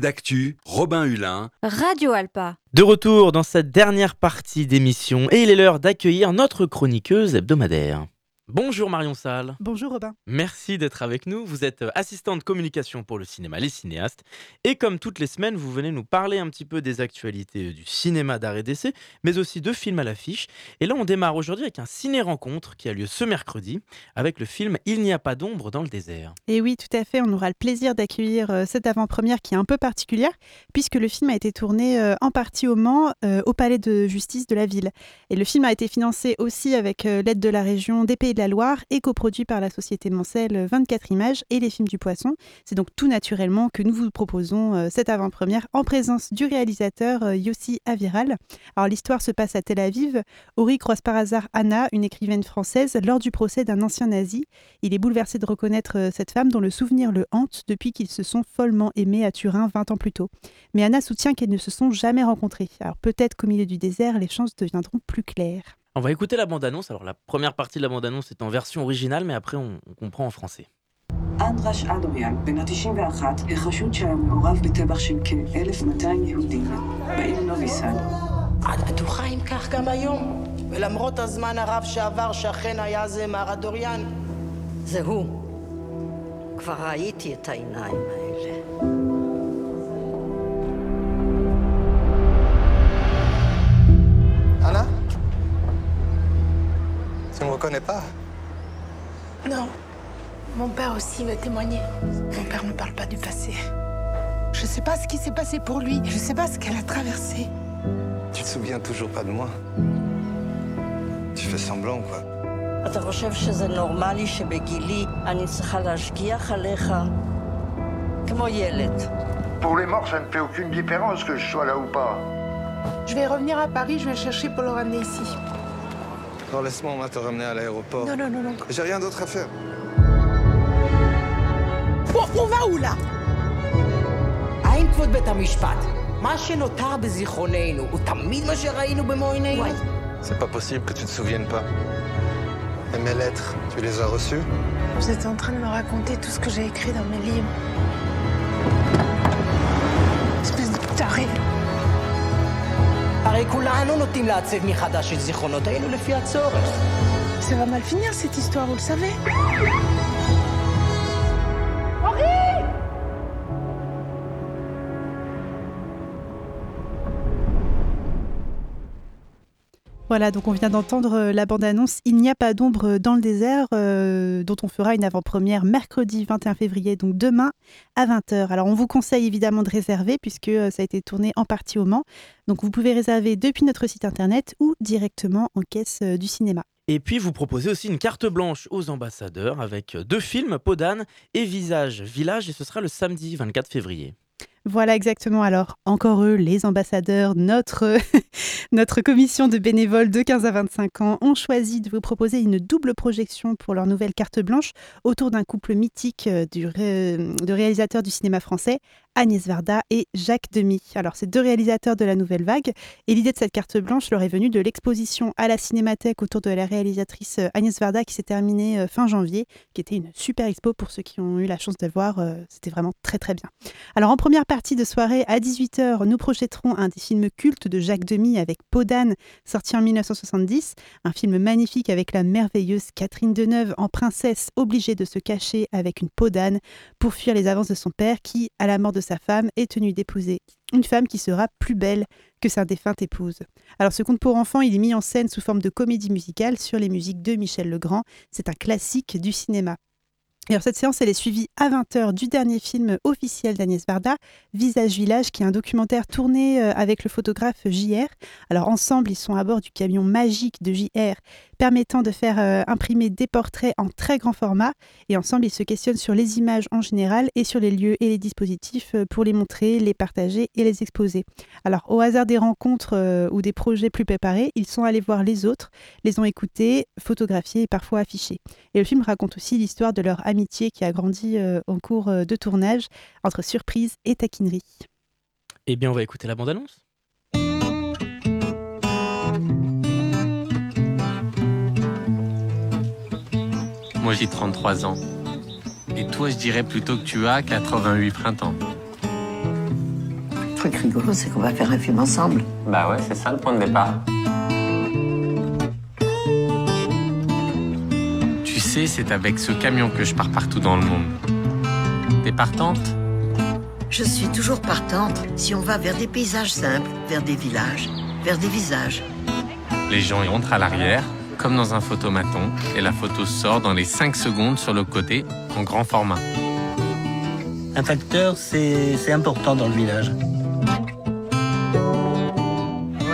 D'actu, Robin Hulin. Radio Alpa. De retour dans cette dernière partie d'émission et il est l'heure d'accueillir notre chroniqueuse hebdomadaire. Bonjour Marion Salle. Bonjour Robin. Merci d'être avec nous. Vous êtes euh, assistante communication pour le cinéma Les Cinéastes. Et comme toutes les semaines, vous venez nous parler un petit peu des actualités euh, du cinéma d'art et d'essai, mais aussi de films à l'affiche. Et là, on démarre aujourd'hui avec un ciné-rencontre qui a lieu ce mercredi avec le film Il n'y a pas d'ombre dans le désert. Et oui, tout à fait. On aura le plaisir d'accueillir euh, cette avant-première qui est un peu particulière, puisque le film a été tourné en partie au Mans, au palais de justice de la ville. Et le film a été financé aussi avec l'aide de la région des Pays de la Loire et coproduit par la société Mancel 24 images et les films du poisson. C'est donc tout naturellement que nous vous proposons euh, cette avant-première en présence du réalisateur euh, Yossi Aviral. Alors l'histoire se passe à Tel Aviv. Ori croise par hasard Anna, une écrivaine française, lors du procès d'un ancien nazi. Il est bouleversé de reconnaître euh, cette femme dont le souvenir le hante depuis qu'ils se sont follement aimés à Turin 20 ans plus tôt. Mais Anna soutient qu'elles ne se sont jamais rencontrées. Alors peut-être qu'au milieu du désert, les chances deviendront plus claires. On va écouter la bande-annonce. Alors la première partie de la bande-annonce est en version originale, mais après on, on comprend en français. אנדרש אדומיאן, בן ה-91, החשוד שהיה מעורב בטבח של כ-1,200 יהודים בעיר נובי סאד. את בטוחה אם כך גם היום? ולמרות הזמן הרב שעבר שאכן היה זה מר אדוריאן? זה הוא. כבר ראיתי את העיניים האלה. Anna Tu ne me reconnais pas Non. Mon père aussi veut témoigner. Mon père ne parle pas du passé. Je sais pas ce qui s'est passé pour lui. Je sais pas ce qu'elle a traversé. Tu te souviens toujours pas de moi Tu fais semblant, quoi. אתה חושב שזה נורמלי שבגילי אני צריכה להשגיח עליך כמו ילד? Pour les morts, ça ne fait aucune différence que je sois là ou pas. Je vais revenir à Paris, je vais le chercher pour le ramener ici. Non, laisse-moi, on va te ramener à l'aéroport. Non, non, non, non. J'ai rien d'autre à faire. on va où là? האם כבוד בית המשפט, מה שנותר בזיכרוננו הוא תמיד מה שראינו במו עינינו? C'est pas possible que tu te souviennes pas. Et mes lettres, tu les as reçues Vous êtes en train de me raconter tout ce que j'ai écrit dans mes livres. Espèce de taré. הרי כולנו נוטים לעצב מחדש את זיכרונותינו לפי הצורך. Ça va mal finir cette histoire, vous. Voilà, donc on vient d'entendre euh, la bande-annonce Il n'y a pas d'ombre dans le désert, euh, dont on fera une avant-première mercredi 21 février, donc demain à 20h. Alors on vous conseille évidemment de réserver puisque euh, ça a été tourné en partie au Mans. Donc vous pouvez réserver depuis notre site internet ou directement en caisse du cinéma. Et puis vous proposez aussi une carte blanche aux ambassadeurs avec deux films, Podane et Visage Village, et ce sera le samedi 24 février. Voilà exactement. Alors, encore eux, les ambassadeurs, notre, notre commission de bénévoles de 15 à 25 ans ont choisi de vous proposer une double projection pour leur nouvelle carte blanche autour d'un couple mythique euh, ré- de réalisateurs du cinéma français, Agnès Varda et Jacques Demy. Alors, ces deux réalisateurs de la nouvelle vague, et l'idée de cette carte blanche leur est venue de l'exposition à la Cinémathèque autour de la réalisatrice euh, Agnès Varda qui s'est terminée euh, fin janvier, qui était une super expo pour ceux qui ont eu la chance de voir. euh, C'était vraiment très très bien. Alors, en première partie de soirée, à 18h, nous projetterons un des films cultes de Jacques Demy avec Podane, sorti en 1970. Un film magnifique avec la merveilleuse Catherine Deneuve en princesse obligée de se cacher avec une peau d'âne pour fuir les avances de son père qui, à la mort de sa femme, est tenu d'épouser une femme qui sera plus belle que sa défunte épouse. Alors ce conte pour enfants, il est mis en scène sous forme de comédie musicale sur les musiques de Michel Legrand. C'est un classique du cinéma. Alors cette séance, est suivie à 20h du dernier film officiel d'Agnès Varda, Visage Village, qui est un documentaire tourné euh, avec le photographe JR. Alors ensemble, ils sont à bord du camion magique de JR, permettant de faire euh, imprimer des portraits en très grand format. Et ensemble, ils se questionnent sur les images en général et sur les lieux et les dispositifs euh, pour les montrer, les partager et les exposer. Alors au hasard des rencontres euh, ou des projets plus préparés, ils sont allés voir les autres, les ont écoutés, photographiés et parfois affichés. Et le film raconte aussi l'histoire de leur amitié qui a grandi euh, en cours de tournage entre surprise et taquinerie. Eh bien, on va écouter la bande-annonce. Moi j'ai 33 ans. Et toi je dirais plutôt que tu as 88 printemps. truc rigolo, c'est qu'on va faire un film ensemble. Bah ouais, c'est ça le point de départ. Tu sais, c'est avec ce camion que je pars partout dans le monde. T'es partante? Je suis toujours partante si on va vers des paysages simples, vers des villages, vers des visages. Les gens y rentrent à l'arrière, comme dans un photomaton, et la photo sort dans les 5 secondes sur le côté, en grand format. Un facteur, c'est c'est important dans le village.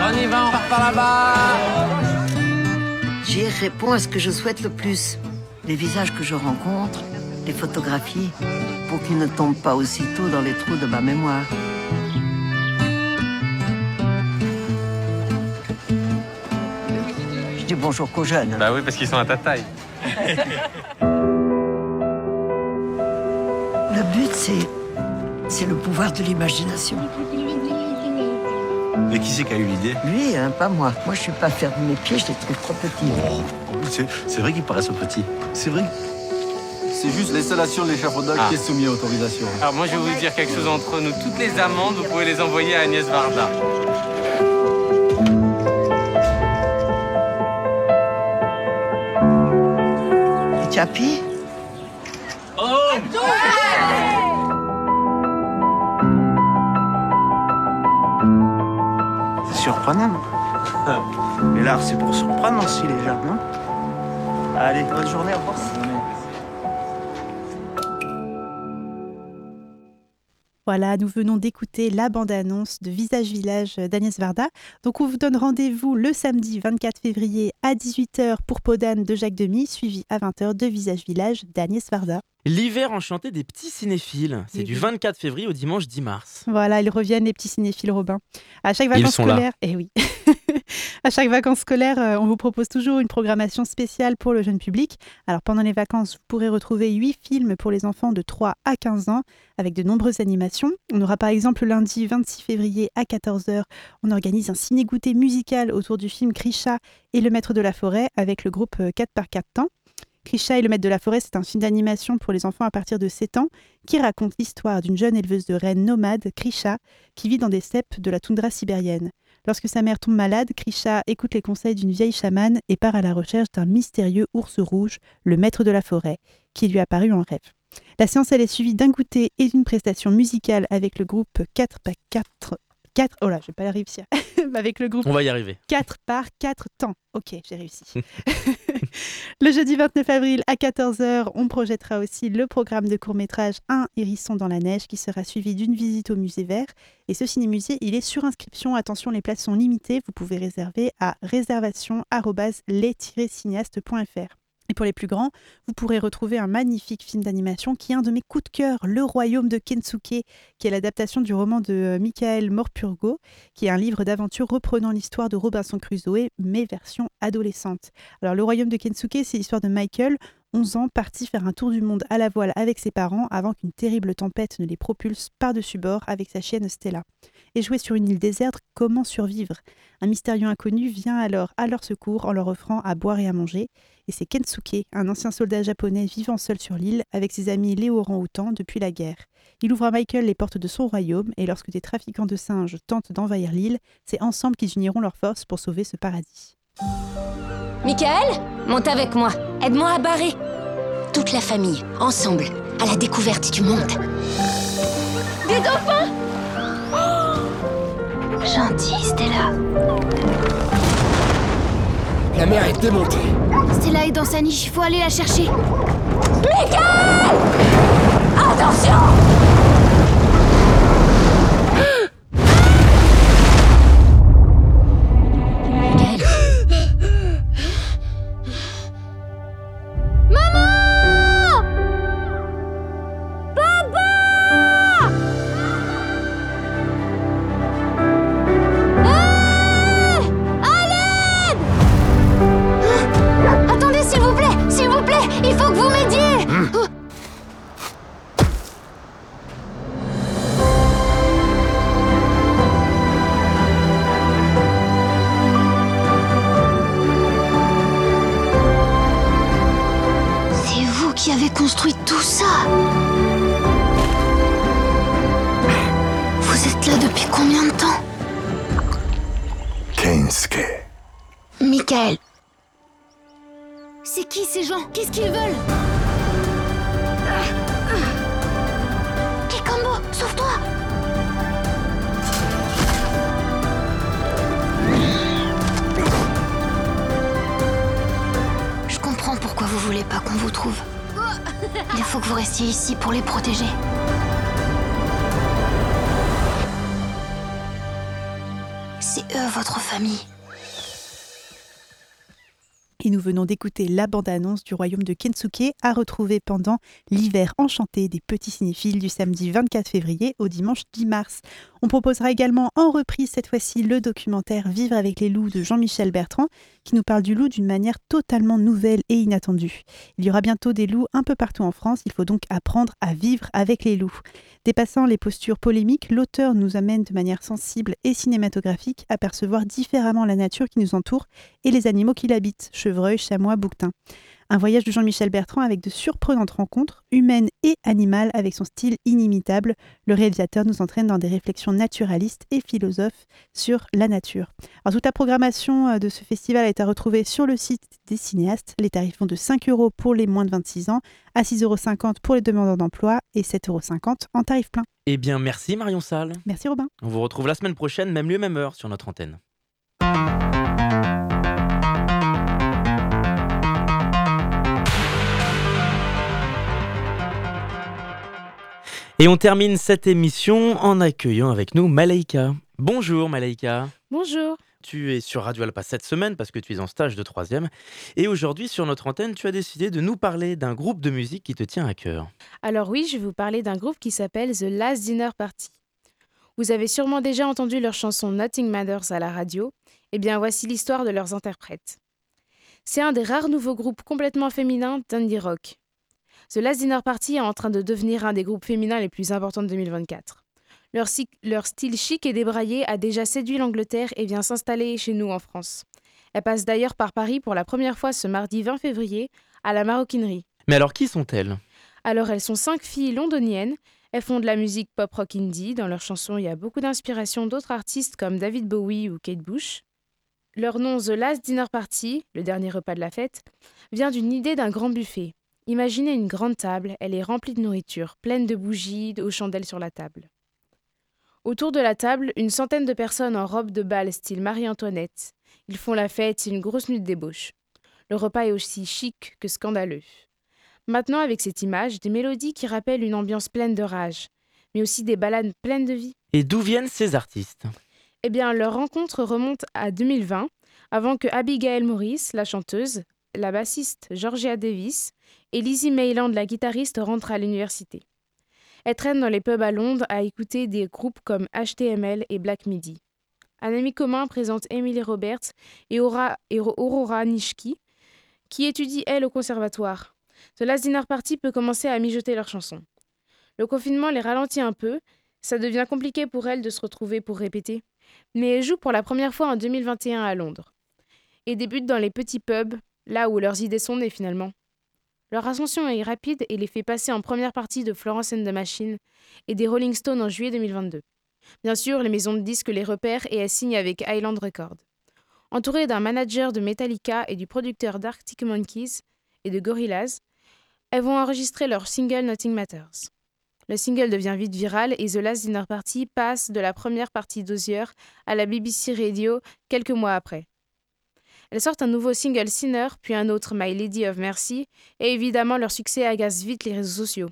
On y va, on part par là-bas J'y réponds à ce que je souhaite le plus. Les visages que je rencontre, les photographies, pour qu'ils ne tombent pas aussitôt dans les trous de ma mémoire. Dis bonjour qu'aux jeunes. Bah oui, parce qu'ils sont à ta taille. Le but, c'est. C'est le pouvoir de l'imagination. Mais qui c'est qui a eu l'idée? Lui, hein, pas moi. Moi, je suis pas faire de mes pieds, je les trouve trop petits. C'est c'est vrai qu'ils paraissent petits. C'est vrai. C'est juste l'installation de l'échafaudage Ah. qui est soumis à autorisation. Alors moi, je vais vous dire quelque chose entre nous. Toutes les amendes, vous pouvez les envoyer à Agnès Varda. Chapi C'est surprenant. Mais l'art, c'est pour surprendre aussi les gens, non? Allez, bonne journée, au revoir. Voilà, nous venons d'écouter la bande-annonce de Visage Village d'Agnès Varda. Donc on vous donne rendez-vous le samedi 24 février à 18h pour Podane de Jacques Demy, suivi à 20h de Visage Village d'Agnès Varda. L'hiver enchanté des petits cinéphiles. C'est Oui, du oui. 24 février au dimanche 10 mars. Voilà, ils reviennent les petits cinéphiles Robin. À chaque Ils vacances là. scolaires, eh oui. à chaque vacances scolaires, euh, on vous propose toujours une programmation spéciale pour le jeune public. Alors pendant les vacances, vous pourrez retrouver 8 films pour les enfants de 3 à 15 ans avec de nombreuses animations. On aura par exemple le lundi 26 février à 14h, on organise un ciné-goûter musical autour du film Krisha et le maître de la forêt avec le groupe euh, 4 par 4 temps. Krisha et le maître de la forêt, c'est un film d'animation pour les enfants à partir de 7 ans qui raconte l'histoire d'une jeune éleveuse de rennes nomade, Krisha, qui vit dans des steppes de la toundra sibérienne. Lorsque sa mère tombe malade, Krisha écoute les conseils d'une vieille chamane et part à la recherche d'un mystérieux ours rouge, le maître de la forêt, qui lui apparut en rêve. La séance elle est suivie d'un goûter et d'une prestation musicale avec le groupe 4 par 4 4 oh là, je vais pas réussir. avec le groupe On va y arriver. 4 par 4 temps. Ok, j'ai réussi. le jeudi 29 avril à 14h, on projettera aussi le programme de court-métrage Un hérisson dans la neige qui sera suivi d'une visite au musée vert. Et ce ciné-musée, il est sur inscription. Attention, les places sont limitées. Vous pouvez réserver à réservation-les-cinéastes.fr. Et pour les plus grands, vous pourrez retrouver un magnifique film d'animation qui est un de mes coups de cœur, Le Royaume de Kensuke, qui est l'adaptation du roman de euh, Michael Morpurgo, qui est un livre d'aventure reprenant l'histoire de Robinson Crusoe, mais version adolescente. Alors, Le Royaume de Kensuke, c'est l'histoire de Michael, 11 ans, parti faire un tour du monde à la voile avec ses parents avant qu'une terrible tempête ne les propulse par-dessus bord avec sa chienne Stella. Échoués sur une île déserte, comment survivre? Un mystérieux inconnu vient alors à leur secours en leur offrant à boire et à manger. Et c'est Kensuke, un ancien soldat japonais vivant seul sur l'île avec ses amis les orang-outans depuis la guerre. Il ouvre à Michael les portes de son royaume et lorsque des trafiquants de singes tentent d'envahir l'île, c'est ensemble qu'ils uniront leurs forces pour sauver ce paradis. Michael, monte avec moi. Aide-moi à barrer. Toute la famille, ensemble, à la découverte du monde. Des dauphins oh Gentil, Stella. La mer est démontée. Stella est dans sa niche, il faut aller la chercher. Michael Attention venons d'écouter la bande-annonce du royaume de Kensuke à retrouver pendant l'hiver enchanté des petits cinéphiles du samedi 24 février au dimanche 10 mars. On proposera également en reprise cette fois-ci le documentaire Vivre avec les loups de Jean-Michel Bertrand qui nous parle du loup d'une manière totalement nouvelle et inattendue. Il y aura bientôt des loups un peu partout en France, il faut donc apprendre à vivre avec les loups. Dépassant les postures polémiques, l'auteur nous amène de manière sensible et cinématographique à percevoir différemment la nature qui nous entoure et les animaux qui l'habitent, chevreuils, chamois, bouquetins. Un voyage de Jean-Michel Bertrand avec de surprenantes rencontres, humaines et animales, avec son style inimitable. Le réalisateur nous entraîne dans des réflexions naturalistes et philosophes sur la nature. Alors, toute la programmation euh, de ce festival est à retrouver sur le site des cinéastes. Les tarifs vont de 5 euros pour les moins de 26 ans, à 6,50 euros pour les demandeurs d'emploi et 7,50 euros en tarif plein. Eh bien, merci Marion Salle. Merci Robin. On vous retrouve la semaine prochaine, même lieu, même heure, sur notre antenne. Et on termine cette émission en accueillant avec nous Malaika. Bonjour Malaika. Bonjour. Tu es sur Radio Alpa cette semaine parce que tu es en stage de troisième. Et aujourd'hui, sur notre antenne, tu as décidé de nous parler d'un groupe de musique qui te tient à cœur. Alors oui, je vais vous parler d'un groupe qui s'appelle The Last Dinner Party. Vous avez sûrement déjà entendu leur chanson Nothing Matters à la radio. Eh bien, voici l'histoire de leurs interprètes. C'est un des rares nouveaux groupes complètement féminins d'indie rock. The Last Dinner Party est en train de devenir un des groupes féminins les plus importants de 2024. Leur, leur style chic et débraillé a déjà séduit l'Angleterre et vient s'installer chez nous en France. Elle passe d'ailleurs par Paris pour la première fois ce mardi 20 février à la maroquinerie. Mais alors qui sont-elles? Alors elles sont cinq filles londoniennes. Elles font de la musique pop rock indie. Dans leurs chansons, il y a beaucoup d'inspiration d'autres artistes comme David Bowie ou Kate Bush. Leur nom The Last Dinner Party, le dernier repas de la fête, vient d'une idée d'un grand buffet. Imaginez une grande table, elle est remplie de nourriture, pleine de bougies, aux chandelles sur la table. Autour de la table, une centaine de personnes en robe de bal style Marie-Antoinette. Ils font la fête, c'est une grosse nuit de débauche. Le repas est aussi chic que scandaleux. Maintenant, avec cette image, des mélodies qui rappellent une ambiance pleine de rage, mais aussi des ballades pleines de vie. Et d'où viennent ces artistes? Eh bien, leur rencontre remonte à 2020, avant que Abigail Morris, la chanteuse, la bassiste Georgia Davis et Lizzie Mayland, la guitariste, rentrent à l'université. Elle traîne dans les pubs à Londres à écouter des groupes comme HTML et Black Midi. Un ami commun présente Emily Roberts et, Aurora Nishki, qui étudie elle au conservatoire. The Last Dinner Party peut commencer à mijoter leurs chansons. Le confinement les ralentit un peu, ça devient compliqué pour elles de se retrouver pour répéter, mais elles jouent pour la première fois en 2021 à Londres. Et débutent dans les petits pubs, là où leurs idées sont nées finalement. Leur ascension est rapide et les fait passer en première partie de Florence and the Machine et des Rolling Stones en juillet 2022. Bien sûr, les maisons de disques les repèrent et elles signent avec Island Records. Entourées d'un manager de Metallica et du producteur d'Arctic Monkeys et de Gorillaz, elles vont enregistrer leur single Nothing Matters. Le single devient vite viral et The Last Dinner Party passe de la première partie d'Osier à la BBC Radio quelques mois après. Elles sortent un nouveau single Sinner, puis un autre My Lady of Mercy, et évidemment leur succès agace vite les réseaux sociaux.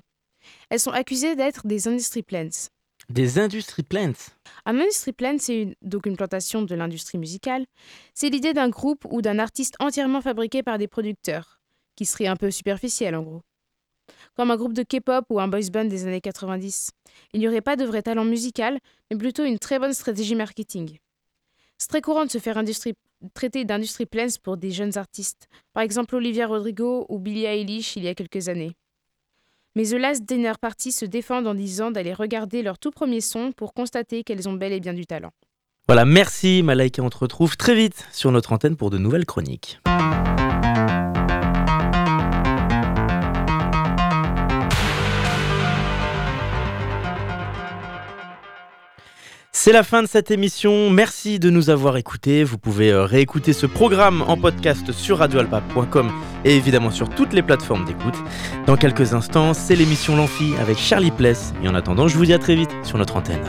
Elles sont accusées d'être des industry plants. Des industry plants? Un industry plant, c'est une, donc une plantation de l'industrie musicale. C'est l'idée d'un groupe ou d'un artiste entièrement fabriqué par des producteurs, qui serait un peu superficiel en gros. Comme un groupe de K-pop ou un boys band des années 90. Il n'y aurait pas de vrai talent musical, mais plutôt une très bonne stratégie marketing. C'est très courant de se faire industrie traité d'industrie plans pour des jeunes artistes, par exemple Olivia Rodrigo ou Billie Eilish il y a quelques années. Mais The Last Dinner Party se défendent en disant d'aller regarder leur tout premier son pour constater qu'elles ont bel et bien du talent. Voilà, merci Malaika, on te retrouve très vite sur notre antenne pour de nouvelles chroniques. C'est la fin de cette émission. Merci de nous avoir écoutés. Vous pouvez euh, réécouter ce programme en podcast sur radioalpa.com et évidemment sur toutes les plateformes d'écoute. Dans quelques instants, c'est l'émission L'Amphi avec Charlie Pless. Et en attendant, je vous dis à très vite sur notre antenne.